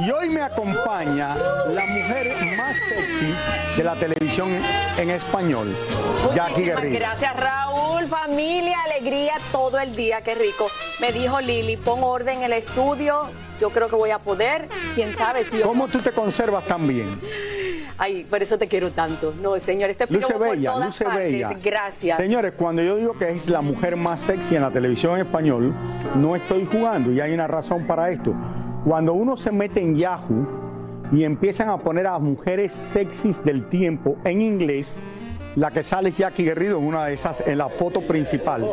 Y hoy me acompaña la mujer más sexy de la televisión en español, Jackie Muchísimas Guerrero. gracias, Raúl. Familia, alegría todo el día. Qué rico. Me dijo Lili, pon orden en el estudio. Yo creo que voy a poder. Quién sabe si yo. ¿Cómo tú te conservas tan bien? Ay, por eso te quiero tanto. No, señor, este Luce por bella, todas luce partes. bella. Gracias. Señores, cuando yo digo que es la mujer más sexy en la televisión en español, no estoy jugando y hay una razón para esto. Cuando uno se mete en Yahoo y empiezan a poner a mujeres sexys del tiempo en inglés, la que sale es Jackie Guerrido en una de esas, en la foto principal.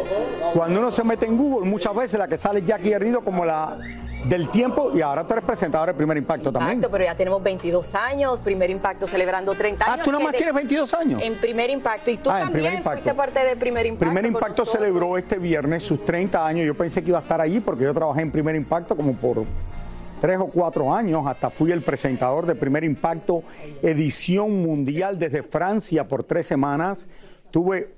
Cuando uno se mete en Google, muchas veces la que sale es Jackie Guerrido como la del tiempo y ahora tú eres presentadora de primer impacto también. Impacto, pero ya tenemos 22 años, primer impacto celebrando 30 Ah, años. tú nada que más de- tienes 22 años. En primer impacto. Y tú Ah, también fuiste parte de primer impacto. Primer Impacto celebró este viernes sus 30 años. Yo pensé que iba a estar allí porque yo trabajé en Primer Impacto como por tres o cuatro años. Hasta fui el presentador de Primer Impacto, edición mundial desde Francia por tres semanas. Tuve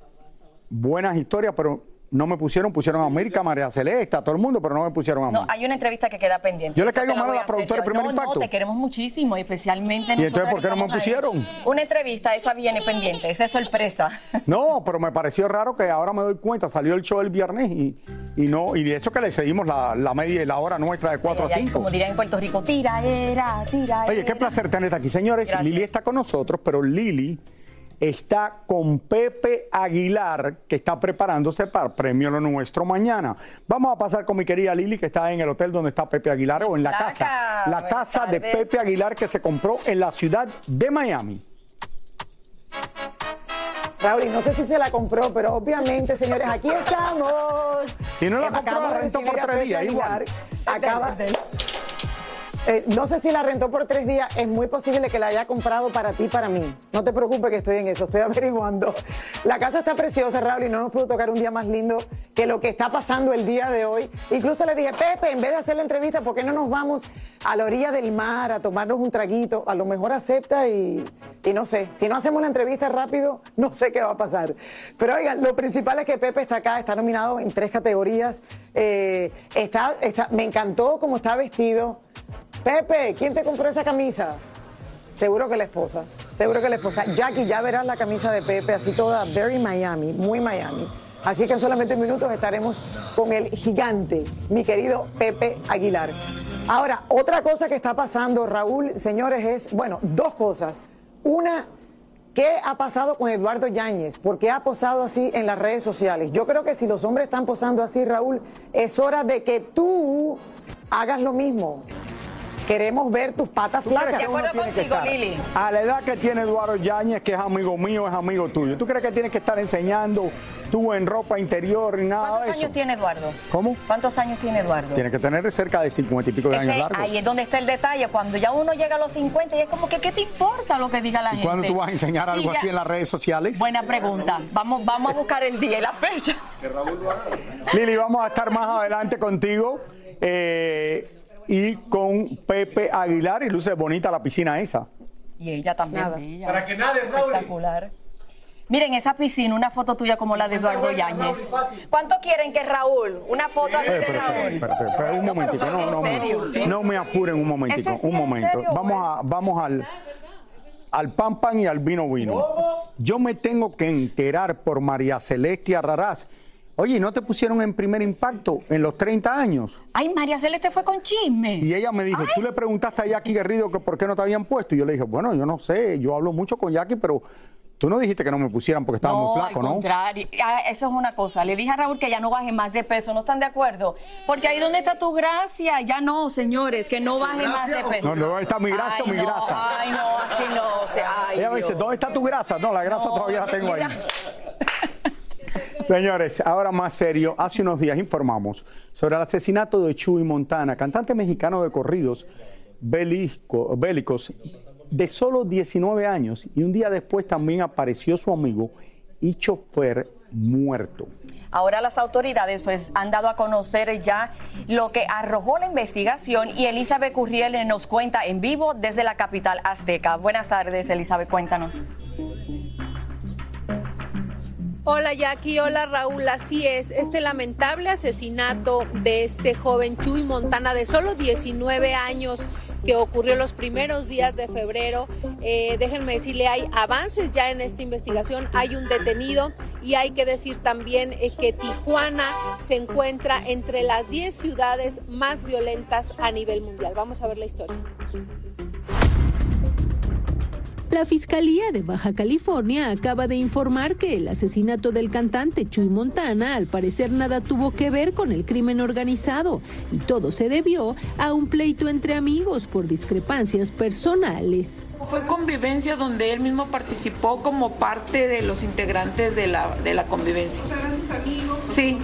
buenas historias, pero no me pusieron, pusieron a América, María Celeste, a todo el mundo, pero no me pusieron a mí. No, hay una entrevista que queda pendiente. Yo le caigo mal a la productora de Primer no, Impacto. No, te queremos muchísimo, especialmente ¿Y entonces por qué no me pusieron? Una entrevista, esa viene pendiente, esa es sorpresa. No, pero me pareció raro que ahora me doy cuenta, salió el show el viernes y, y no, y de eso que le seguimos la, la media y la hora nuestra de 4 a Ay, ay, 5. Como dirían en Puerto Rico, tira era, tira Oye, qué era. placer tenerte aquí, señores. Gracias. Lili está con nosotros, pero Lili está con Pepe Aguilar, que está preparándose para Premio Lo Nuestro mañana. Vamos a pasar con mi querida Lili, que está en el hotel donde está Pepe Aguilar, o en la casa. La casa de. Pepe Aguilar que se compró en la ciudad de Miami. Raúl, y no sé si se la compró, pero obviamente, señores, aquí estamos. Si no la compró, de rentó por tres días, igual. Acaba Eh, no sé si la rentó por tres días, es muy posible que la haya comprado para ti para mí. No te preocupes que estoy en eso, estoy averiguando. La casa está preciosa, Raúl, y no nos pudo tocar un día más lindo que lo que está pasando el día de hoy. Incluso le dije, Pepe, en vez de hacer la entrevista, ¿por qué no nos vamos a la orilla del mar a tomarnos un traguito? A lo mejor acepta y, y no sé, si no hacemos la entrevista rápido, no sé qué va a pasar. Pero oigan, lo principal es que Pepe está acá, está nominado en tres categorías. Eh, me encantó cómo está vestido. Pepe, ¿quién te compró esa camisa? Seguro que la esposa, seguro que la esposa. Jackie, ya verás la camisa de Pepe, así toda very Miami, muy Miami. Así que en solamente minutos estaremos con el gigante, mi querido Pepe Aguilar. Ahora, otra cosa que está pasando, Raúl, señores, es, bueno, dos cosas. Una, ¿qué ha pasado con Eduardo Yáñez? ¿Por qué ha posado así en las redes sociales? Yo creo que si los hombres están posando así, Raúl, es hora de que tú hagas lo mismo. Queremos ver tus patas flacas. De acuerdo tiene que contigo, estar. Lili. A la edad que tiene Eduardo Yáñez, que es amigo mío, es amigo tuyo. ¿Tú crees que tienes que estar enseñando tú en ropa interior y nada ¿Cuántos de eso? años tiene Eduardo? ¿Cómo? ¿Cuántos años tiene Eduardo? Tiene que tener cerca de 50 y pico de Ese- años largos. ahí es donde está el detalle. Cuando ya uno llega a los 50 y es como que, ¿qué te importa lo que diga la ¿Y gente? cuándo tú vas a enseñar algo Sí, ya- así en las redes sociales? Buena pregunta. Vamos, vamos a buscar el día y la fecha. Lili, vamos a estar más adelante contigo. Eh, y con Pepe Aguilar y luce bonita la piscina esa. Y ella también, bella. Para que nade, Raúl. Espectacular. Miren esa piscina, una foto tuya como la de Eduardo Yáñez. ¿Cuánto quieren que Raúl? Una foto así Eh, de espérate, Raúl. espérate, espérate, un momentico, no, no, me- no me apuren un momentico, ¿Ese sí, un en momento. Vamos, a, vamos al, al pan pan y al vino vino. Yo me tengo que enterar por María Celeste Arraraz. Oye, ¿no te pusieron en primer impacto en los 30 años? Ay, María Celeste fue con chisme. Y ella me dijo, tú le preguntaste a Jackie Guerrido que por qué no te habían puesto. Y yo le dije, bueno, yo no sé, yo hablo mucho con Jackie, pero tú no dijiste que no me pusieran porque estaba muy flaco, al ¿no? contrario. Ah, eso es una cosa. Le dije a Raúl que ya no baje más de peso. ¿No están de acuerdo? Porque ahí donde está tu gracia. Ya no, señores, que no baje más de peso. No, no, ¿dónde está mi gracia o Ay, mi no, grasa? Ay, no, así no. o sea, ay, Ella me dice, Dios. ¿dónde está tu grasa? No, la grasa No, todavía la tengo ahí. Señores, ahora más serio, hace unos días informamos sobre el asesinato de Chuy Montana, cantante mexicano de corridos bélico- bélicos de solo 19 años y un día después también apareció su amigo y chofer muerto. Ahora las autoridades pues han dado a conocer ya lo que arrojó la investigación y Elizabeth Curriel nos cuenta en vivo desde la capital azteca. Buenas tardes, Elizabeth, cuéntanos. Hola Jackie, hola Raúl, así es, este lamentable asesinato de este joven Chuy Montana de solo 19 años que ocurrió los primeros días de febrero. Eh, déjenme decirle, hay avances ya en esta investigación, hay un detenido y hay que decir también eh, que Tijuana se encuentra entre las 10 ciudades más violentas a nivel mundial. Vamos a ver la historia. La Fiscalía de Baja California acaba de informar que el asesinato del cantante Chuy Montana al parecer nada tuvo que ver con el crimen organizado y todo se debió a un pleito entre amigos por discrepancias personales. Fue convivencia donde él mismo participó como parte de los integrantes de la, de la convivencia. ¿Eran sus amigos? Sí,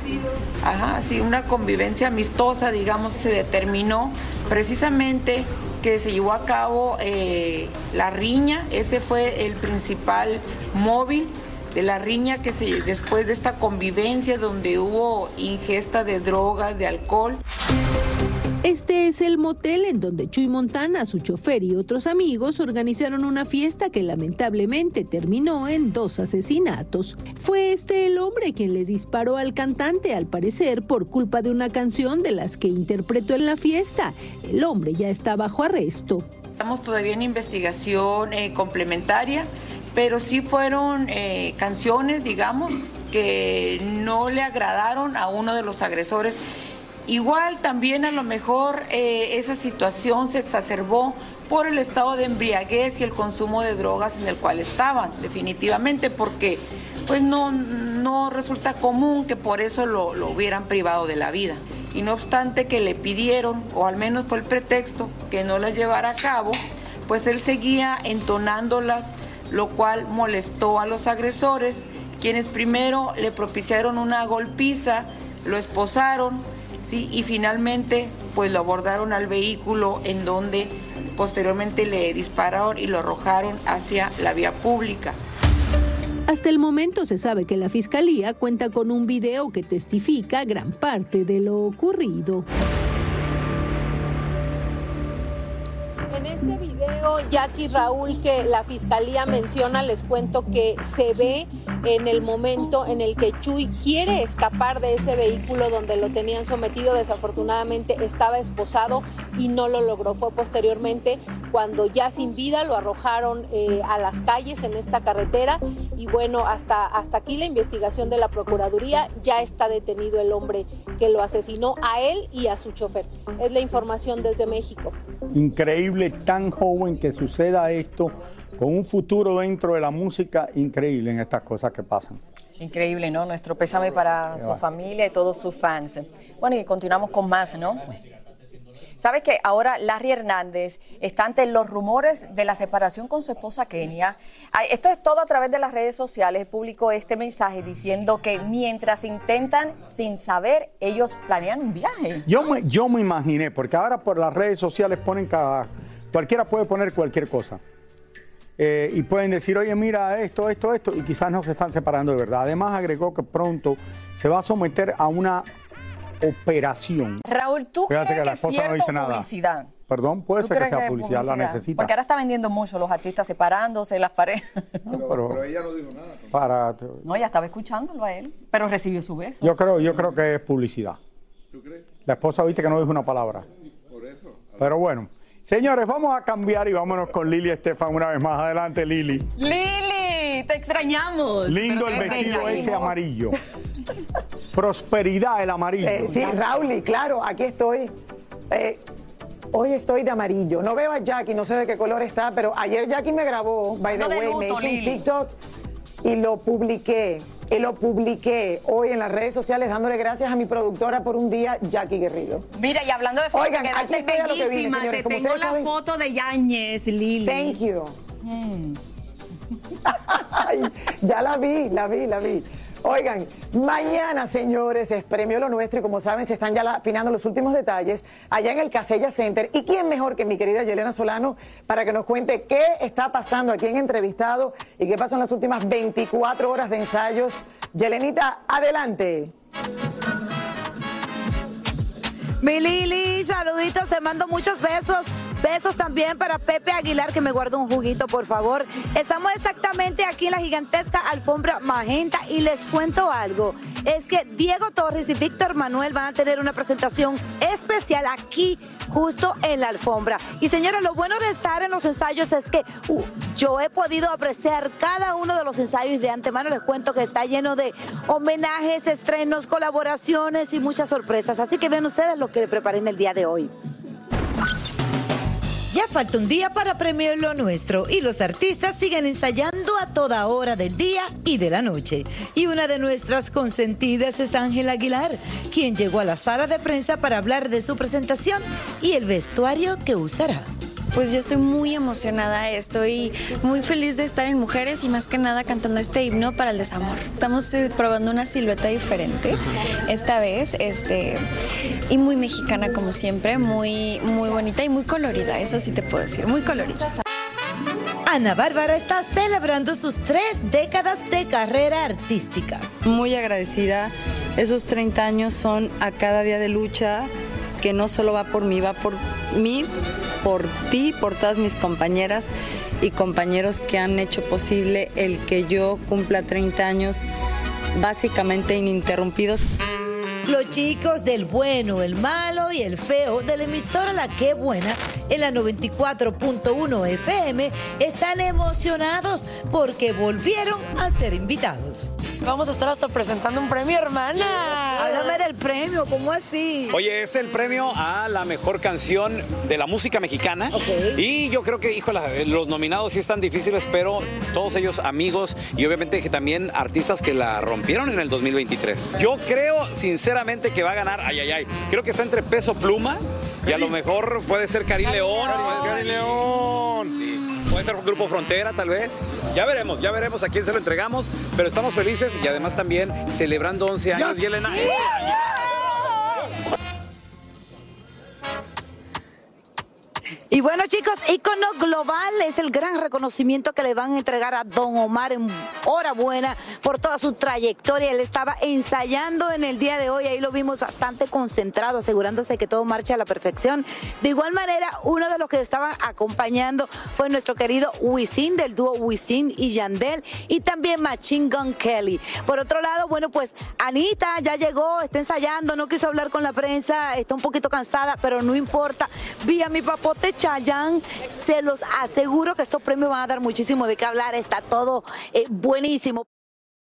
ajá, sí, una convivencia amistosa, digamos, se determinó precisamente que se llevó a cabo eh, la riña, ese fue el principal móvil de la riña que se después de esta convivencia donde hubo ingesta de drogas, de alcohol. Este es el motel en donde Chuy Montana, su chofer y otros amigos organizaron una fiesta que lamentablemente terminó en dos asesinatos. Fue este el hombre quien les disparó al cantante, al parecer, por culpa de una canción de las que interpretó en la fiesta. El hombre ya está bajo arresto. Estamos todavía en investigación eh, complementaria, pero sí fueron eh, canciones, digamos, que no le agradaron a uno de los agresores. Igual también a lo mejor eh, esa situación se exacerbó por el estado de embriaguez y el consumo de drogas en el cual estaban, definitivamente, porque pues no, no resulta común que por eso lo, lo hubieran privado de la vida. Y no obstante que le pidieron, o al menos fue el pretexto, que no las llevara a cabo, pues él seguía entonándolas, lo cual molestó a los agresores, quienes primero le propiciaron una golpiza, lo esposaron, ¿sí? y finalmente pues lo abordaron al vehículo en donde posteriormente le dispararon y lo arrojaron hacia la vía pública. Hasta el momento se sabe que la fiscalía cuenta con un video que testifica gran parte de lo ocurrido. En este video, Jackie Raúl, que la fiscalía menciona, les cuento que se ve en el momento en el que Chuy quiere escapar de ese vehículo donde lo tenían sometido. Desafortunadamente estaba esposado y no lo logró. Fue posteriormente cuando ya sin vida lo arrojaron eh, a las calles en esta carretera. Y bueno, hasta, hasta aquí la investigación de la Procuraduría. Ya está detenido el hombre que lo asesinó a él y a su chofer. Es la información desde México. Increíble, tan joven que suceda esto, con un futuro dentro de la música, increíble en estas cosas que pasan. Increíble, ¿no? Nuestro pésame para su familia y todos sus fans. Bueno, y continuamos con más, ¿no? ¿Sabes que ahora Larry Hernández está ante los rumores de la separación con su esposa Kenia? Esto es todo a través de las redes sociales. Publicó este mensaje diciendo que mientras intentan sin saber, ellos planean un viaje. Yo me, yo me imaginé, porque ahora por las redes sociales ponen cada. Cualquiera puede poner cualquier cosa. Eh, y pueden decir, oye, mira esto, esto, esto, y quizás no se están separando de verdad. Además, agregó que pronto se va a someter a una operación. Raúl, ¿tú Fíjate crees que la es esposa no dice nada. publicidad? Perdón, puede ¿Tú ser que sea publicidad, la necesita. Porque ahora está vendiendo mucho los artistas separándose, las parejas. pero, ella no dijo nada. para, No, ella estaba escuchándolo a él, pero recibió su beso. yo creo, yo creo que es publicidad. ¿Tú crees? La esposa viste que no dijo una palabra. Por eso. Pero bueno. Señores, vamos a cambiar y vámonos con Lili Estefan una vez más. Adelante, Lili. Lili, te extrañamos. Lindo el vestido ese amarillo. Prosperidad el amarillo. Eh, sí, Raúl, y claro, aquí estoy. Eh, hoy estoy de amarillo. No veo a Jackie, no sé de qué color está, pero ayer Jackie me grabó, by the way, me hizo un. TikTok y lo publiqué. Y lo publiqué hoy en las redes sociales dándole gracias a mi productora por un día, Jackie Guerrilo. Mira, y hablando de fotos, Oigan, aquí estoy a lo que vine, bellísima. señores. Te Como tengo la saben- foto de Yáñez, Lili. Thank you. Ay, ya la vi, la vi, la vi. Oigan, mañana, señores, es premio lo nuestro y como saben, se están ya afinando los últimos detalles allá en el Casella Center. ¿Y quién mejor que mi querida Yelena Solano para que nos cuente qué está pasando aquí en Entrevistado y qué pasó en las últimas 24 horas de ensayos? Yelenita, adelante. Mi Lili, saluditos, te mando muchos besos. Besos también para Pepe Aguilar, que me guarda un juguito, por favor. Estamos exactamente aquí en la gigantesca alfombra magenta y les cuento algo. Es que Diego Torres y Víctor Manuel van a tener una presentación especial aquí, justo en la alfombra. Y señora, lo bueno de estar en los ensayos es que uh, yo he podido apreciar cada uno de los ensayos y de antemano les cuento que está lleno de homenajes, estrenos, colaboraciones y muchas sorpresas. Así que vean ustedes lo que le preparé en el día de hoy. Ya falta un día para Premio Lo Nuestro y los artistas siguen ensayando a toda hora del día y de la noche. Y una de nuestras consentidas es Ángela Aguilar, quien llegó a la sala de prensa para hablar de su presentación y el vestuario que usará. Pues yo estoy muy emocionada, estoy muy feliz de estar en Mujeres y más que nada cantando este himno para el desamor. Estamos eh, probando una silueta diferente esta vez, este y muy mexicana como siempre, muy muy bonita y muy colorida, eso sí te puedo decir, muy colorida. Ana Bárbara está celebrando sus tres décadas de carrera artística. Muy agradecida. Esos 30 años son a cada día de lucha que no solo va por mí, va por mí, por ti, por todas mis compañeras y compañeros que han hecho posible el que yo cumpla 30 años básicamente ininterrumpidos. Los chicos del bueno, el malo y el feo de la emisora La Qué Buena en la 94.1 FM están emocionados porque volvieron a ser invitados. Vamos a estar hasta presentando un premio, hermana. Háblame del premio, ¿cómo así? Oye, es el premio a la mejor canción de la música mexicana. Y yo creo que, híjole, los nominados sí están difíciles, pero todos ellos amigos y obviamente que también artistas que la rompieron en el 2023. Yo creo, sinceramente, que va a ganar, ay, ay, ay, creo que está entre Peso Pluma y a lo mejor puede ser Karim León. Karim León. Puede ser un grupo Frontera, tal vez. Ya veremos, ya veremos a quién se lo entregamos, pero estamos felices y además también celebrando 11 años. Y Elena. Bueno, chicos, Icono Global es el gran reconocimiento que le van a entregar a Don Omar en hora buena por toda su trayectoria. Él estaba ensayando en el día de hoy, ahí lo vimos bastante concentrado, asegurándose que todo marcha a la perfección. De igual manera, uno de los que estaban acompañando fue nuestro querido Wisin, del dúo Wisin y Yandel, y también Machine Gun Kelly. Por otro lado, bueno, pues Anita ya llegó, está ensayando, no quiso hablar con la prensa, está un poquito cansada, pero no importa. Vi a mi papote Chayanne, se los aseguro que estos premios van a dar muchísimo de qué hablar, está todo eh, buenísimo.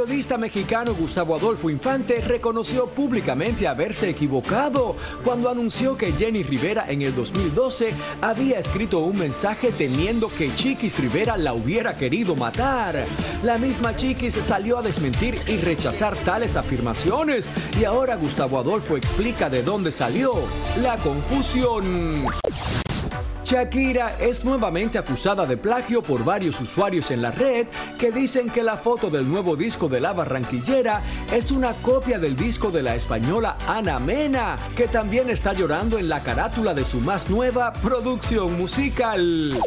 Periodista mexicano Gustavo Adolfo Infante reconoció públicamente haberse equivocado cuando anunció que Jenny Rivera en el 2012 había escrito un mensaje temiendo que Chiquis Rivera la hubiera querido matar. La misma Chiquis salió a desmentir y rechazar tales afirmaciones y ahora Gustavo Adolfo explica de dónde salió la confusión. Shakira es nuevamente acusada de plagio por varios usuarios en la red que dicen que la foto del nuevo disco de la barranquillera es una copia del disco de la española Ana Mena, que también está llorando en la carátula de su más nueva producción musical.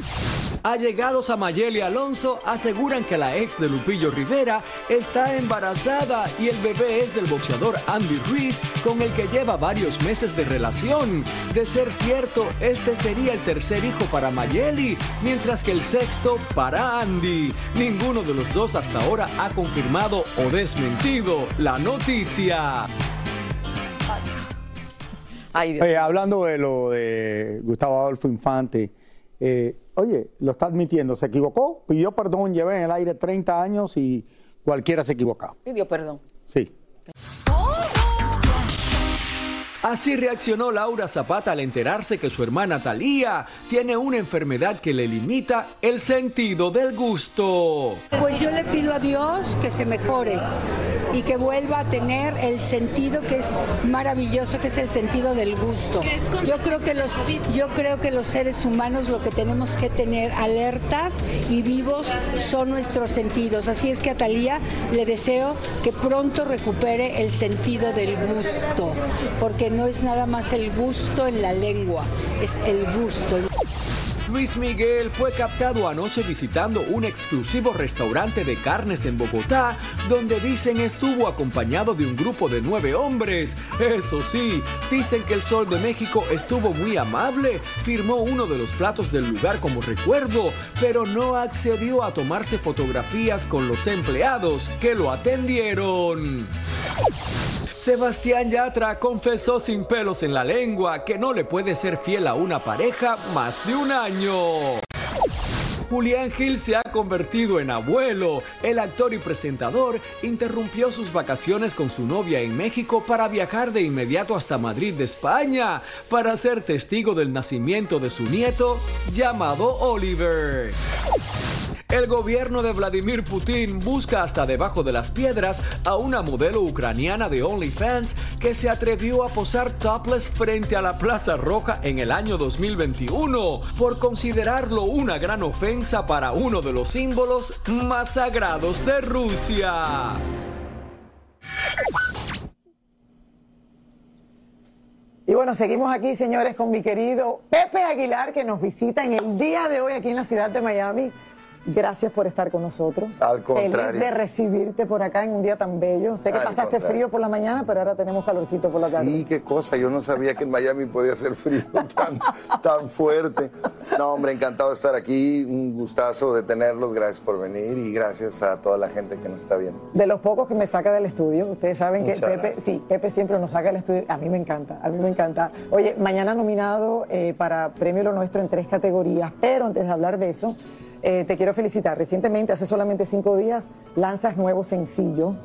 Allegados a Mayeli Alonso aseguran que la ex de Lupillo Rivera está embarazada y el bebé es del boxeador Andy Ruiz con el que lleva varios meses de relación. De ser cierto, este sería el tercer hijo para Mayeli, mientras que el sexto para Andy. Ninguno de los dos hasta ahora ha confirmado o desmentido la noticia. Oye, hablando de lo de Gustavo Adolfo Infante, eh, oye, lo está admitiendo, se equivocó, pidió perdón, llevé en el aire 30 años y cualquiera se equivoca. Pidió perdón. Sí. Así reaccionó Laura Zapata al enterarse que su hermana Talía tiene una enfermedad que le limita el sentido del gusto. Pues yo le pido a Dios que se mejore y que vuelva a tener el sentido que es maravilloso, que es el sentido del gusto. Yo creo que los, yo creo que los seres humanos lo que tenemos que tener alertas y vivos son nuestros sentidos. Así es que a Talía le deseo que pronto recupere el sentido del gusto, porque no es nada más el gusto en la lengua, es el gusto. Luis Miguel fue captado anoche visitando un exclusivo restaurante de carnes en Bogotá, donde dicen estuvo acompañado de un grupo de nueve hombres. Eso sí, dicen que el Sol de México estuvo muy amable, firmó uno de los platos del lugar como recuerdo, pero no accedió a tomarse fotografías con los empleados que lo atendieron. Sebastián Yatra confesó sin pelos en la lengua que no le puede ser fiel a una pareja más de un año. Julián Gil se ha convertido en abuelo. El actor y presentador interrumpió sus vacaciones con su novia en México para viajar de inmediato hasta Madrid de España para ser testigo del nacimiento de su nieto llamado Oliver. El gobierno de Vladimir Putin busca hasta debajo de las piedras a una modelo ucraniana de OnlyFans que se atrevió a posar topless frente a la Plaza Roja en el año 2021 por considerarlo una gran ofensa para uno de los símbolos más sagrados de Rusia. Y bueno, seguimos aquí, señores, con mi querido Pepe Aguilar, que nos visita en el día de hoy aquí en la ciudad de Miami. Gracias por estar con nosotros. Al contrario. Feliz de recibirte por acá en un día tan bello. Sé que Al pasaste contrario. frío por la mañana, pero ahora tenemos calorcito por la tarde. Sí, qué cosa. Yo no sabía que en Miami podía hacer frío tan, tan fuerte. No, hombre, encantado de estar aquí. Un gustazo de tenerlos. Gracias por venir y gracias a toda la gente que nos está viendo. De los pocos que me saca del estudio, ustedes saben que Pepe, gracias. sí, Pepe siempre nos saca del estudio. A mí me encanta, a mí me encanta. Oye, mañana nominado eh, para Premio Lo Nuestro en tres categorías, pero antes de hablar de eso, eh, te quiero felicitar. Recientemente, hace solamente cinco días, lanzas nuevo sencillo.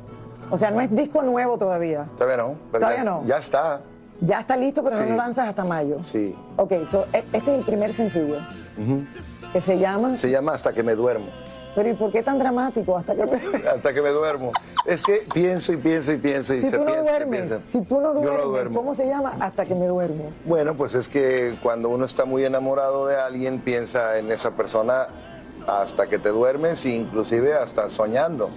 O sea, no es disco nuevo todavía. Todavía no. pero Todavía ya- no. Ya está. Ya está listo, pero no lo lanzas hasta mayo. Sí. Ok, so, e- este es el primer sencillo Ujú. que se llama. Se llama Hasta que me duermo. Pero ¿y por qué tan dramático? Hasta que me... Hasta que me duermo. Es que pienso y pienso y pienso y Si se tú no piensa duermes, piensa. si tú no duermes, duermo. ¿cómo se llama? Hasta que me duermo. Bueno, pues es que cuando uno está muy enamorado de alguien, piensa en esa persona hasta que te duermes e inclusive hasta soñando.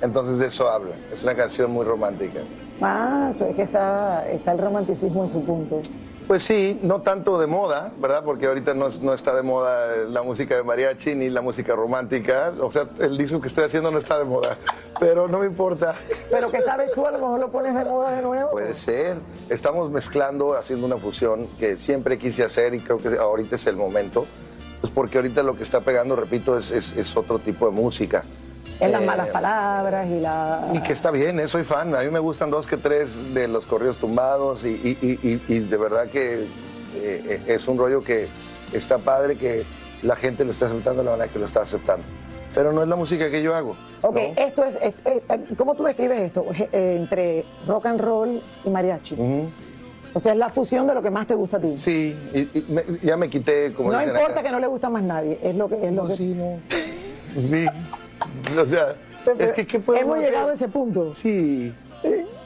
Entonces de eso habla. Es una canción muy romántica. Ah, es que está, está el romanticismo en su punto. Pues sí, no tanto de moda, ¿verdad? Porque ahorita no, no está de moda la música de mariachi ni la música romántica. O sea, el disco que estoy haciendo no está de moda, pero no me importa. Pero que sabes tú, a lo mejor lo pones de moda de nuevo. Puede ser. Estamos mezclando, haciendo una fusión que siempre quise hacer y creo que ahorita es el momento. Pues porque ahorita lo que está pegando, repito, es, es- es otro tipo de música. Es las Eh, malas palabras y la... Y que está bien, eh, soy fan. A mí me gustan dos que tres de los corridos tumbados y, y- y- de verdad que eh, eh, es un rollo que está padre, que la gente lo está aceptando, la verdad que lo está aceptando. Pero no es la música que yo hago. Ok, esto es, es- es- ¿cómo tú describes esto? Eh, entre rock and roll y mariachi. O sea, es la fusión de lo que más te gusta a ti. Sí, y, y me- ya me quité, como no importa acá. que no le gusta más nadie, es lo que es lo que... Sí, O sea, es que ¿qué podemos Hemos hacer? llegado a ese punto. Sí,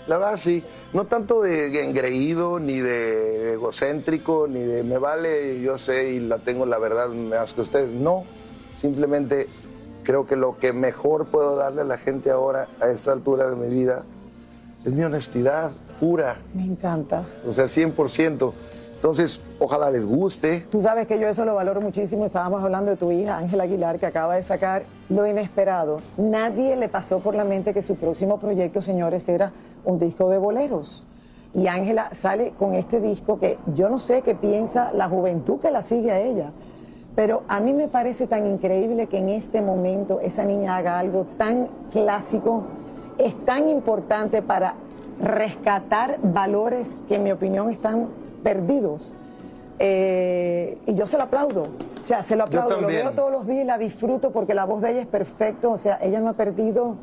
la verdad sí. No tanto de engreído, ni de egocéntrico, ni de me vale, yo sé y la tengo la verdad más que ustedes. No, simplemente creo que lo que mejor puedo darle a la gente ahora, a esta altura de mi vida, es mi honestidad pura. Me encanta. O sea, 100%. Entonces, ojalá les guste. Tú sabes que yo eso lo valoro muchísimo. Estábamos hablando de tu hija, Ángela Aguilar, que acaba de sacar Lo Inesperado. Nadie le pasó por la mente que su próximo proyecto, señores, era un disco de boleros. Y Ángela sale con este disco que yo no sé qué piensa la juventud que la sigue a ella. Pero a mí me parece tan increíble que en este momento esa niña haga algo tan clásico, es tan importante para rescatar valores que en mi opinión están perdidos. Eh, y yo se lo aplaudo. O sea, se lo aplaudo. Lo veo todos los días y la disfruto porque la voz de ella es perfecta. O sea, ella no ha perdido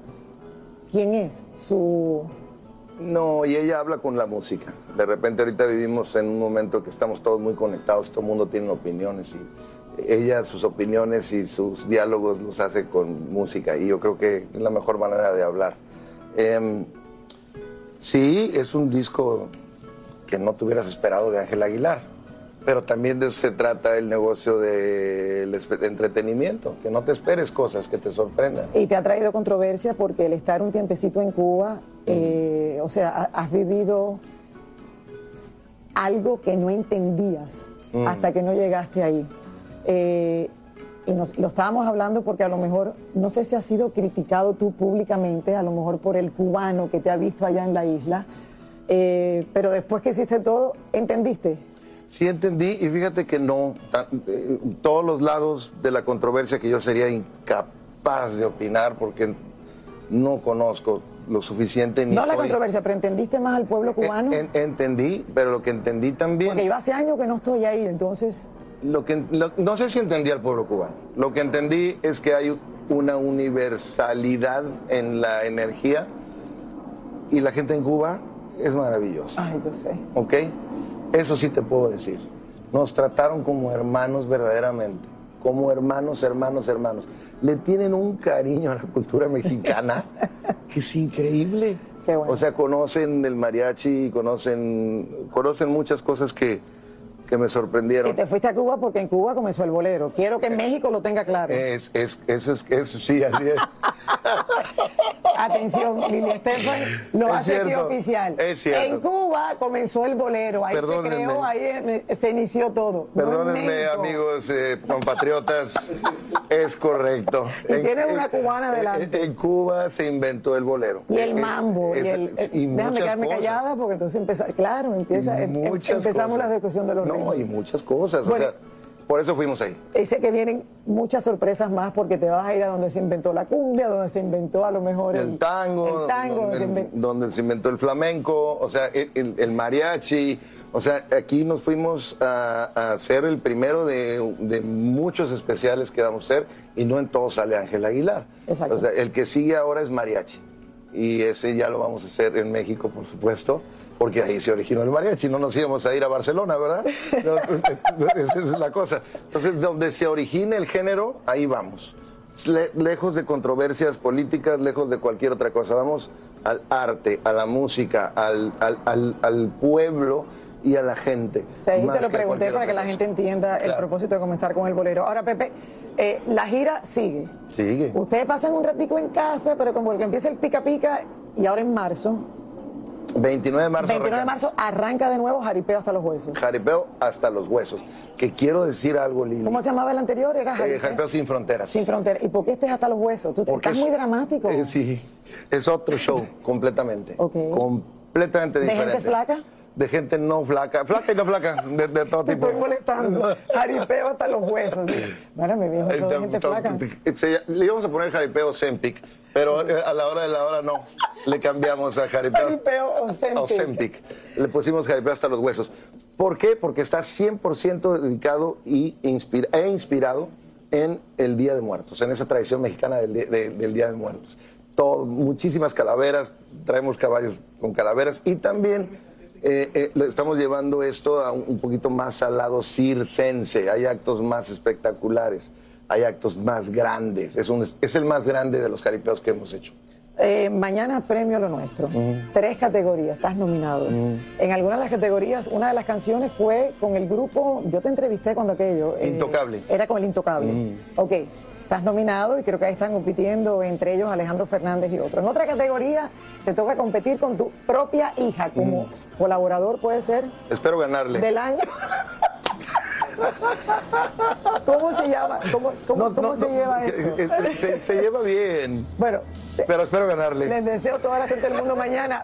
quién es, su... No, y ella habla con la música. De repente ahorita vivimos en un momento que estamos todos muy conectados, todo el mundo tiene opiniones y ella sus opiniones y sus diálogos los hace con música y yo creo que es la mejor manera de hablar. Em, sí, es un disco que no te hubieras esperado de Ángel Aguilar, pero también de eso se trata el negocio del espe- entretenimiento, que no te esperes cosas que te sorprendan. Y te ha traído controversia porque el estar un tiempecito en Cuba, eh, o sea, ha- has vivido algo que no entendías Mm. hasta que no llegaste ahí. Eh, y nos, lo estábamos hablando porque a lo mejor, no sé si has sido criticado tú públicamente, a lo mejor por el cubano que te ha visto allá en la isla, eh, pero después que hiciste todo, ¿entendiste? Sí entendí y fíjate que no, eh, todos los lados de la controversia que yo sería incapaz de opinar porque no conozco lo suficiente ni no la soy- controversia, pero ¿entendiste más al pueblo cubano? En- entendí, pero lo que entendí también... porque iba hace años que no estoy ahí, entonces... Lo que, lo- no sé si entendí al pueblo cubano. Lo que entendí es que hay una universalidad en la energía y la gente en Cuba es maravillosa. Ay, yo sé. ¿Ok? Eso sí te puedo decir. Nos trataron como hermanos verdaderamente. Como hermanos, hermanos, hermanos. Le tienen un cariño a la cultura mexicana que es increíble. O sea, conocen el mariachi, conocen, conocen muchas cosas que, que me Y sorprendieron. te fuiste a Cuba porque en Cuba comenzó el bolero. Quiero que México lo tenga claro. Es, es, eso es, eso sí, así es. Atención, Lili Estefan lo Es hace cierto, oficial. es cierto. En Cuba comenzó el bolero, ahí se creó, ahí se inició todo. Perdónenme, amigos eh, compatriotas, es correcto. Y tiene una cubana delante. En, en Cuba se inventó el bolero. Y el mambo, es- y el, es- eh, y déjame quedarme cosas. callada porque entonces empieza, claro, empieza, em- em- empezamos cosas. la discusión de los No, ritmos. y muchas cosas. Bueno. O sea, por eso fuimos ahí. Y sé que vienen muchas sorpresas más porque te vas a ir a donde se inventó la cumbia, donde se inventó a lo mejor el, tango, el tango donde, donde se inventó- donde se inventó el flamenco, o sea, el, mariachi. O sea, aquí nos fuimos a, a hacer el primero de, de muchos especiales que vamos a hacer y no en todo sale Ángel Aguilar. Exacto. O sea, el que sigue ahora es mariachi y ese ya lo vamos a hacer en México, por supuesto. Porque ahí se originó el mariachi, no nos íbamos a ir a Barcelona, ¿verdad? Esa es la cosa. Entonces, donde se origine el género, ahí vamos. Le- lejos de controversias políticas, lejos de cualquier otra cosa. Vamos al arte, a la música, al, al- al- al pueblo y a la gente. Sí, ahí más te lo pregunté para que la gente entienda el propósito de comenzar con el bolero. Ahora, Pepe, eh, la gira sigue. Sigue. Ustedes pasan un ratico en casa, pero como el que empieza el pica pica y ahora en marzo, 29 de marzo. 29 de marzo, arranca de nuevo jaripeo hasta los huesos. Jaripeo hasta los huesos. Que quiero decir algo, Lili. ¿Cómo se llamaba el anterior? Era Eh, jaripeo. sin fronteras. Sin frontera. ¿Y por qué este es hasta los huesos? Tú Porque estás es- muy dramático. Eh, sí, es otro show, completamente. Completamente ¿De diferente. gente flaca? De gente no flaca, flaca y no flaca, de, de todo Te tipo. estoy molestando. Jaripeo hasta los huesos. sí. Bueno, mi viejo, todo de gente flaca. Le íbamos a poner jaripeo Sempic, pero eh, a la hora de la hora no. Le cambiamos a jaripeo, Jaripeo Ozempic. Le pusimos jaripeo hasta los huesos. ¿Por qué? Porque está 100% dedicado y inspira- e inspirado en el Día de Muertos, en esa tradición mexicana del, de- del Día de Muertos. Todo, muchísimas calaveras, traemos caballos con calaveras y también eh, eh, estamos llevando esto a un, un poquito más al lado circense. Hay actos más espectaculares, hay actos más grandes. Es, un- es el más grande de los jaripeos que hemos hecho. Eh, mañana premio lo nuestro. Tres categorías, estás nominado. En algunas de las categorías, una de las canciones fue con el grupo, yo te entrevisté cuando aquello. eh, Intocable. Era con el Intocable. Ok, estás nominado y creo que ahí están compitiendo entre ellos Alejandro Fernández y otros. En otra categoría te toca competir con tu propia hija como colaborador, puede ser, Espero ganarle. del año. ¿Cómo se llama? ¿Cómo, cómo- No, cómo no, se no, lleva eh, esto? eh, Se, se lleva bien. Bueno, pero espero ganarle. Les deseo toda la suerte del mundo mañana.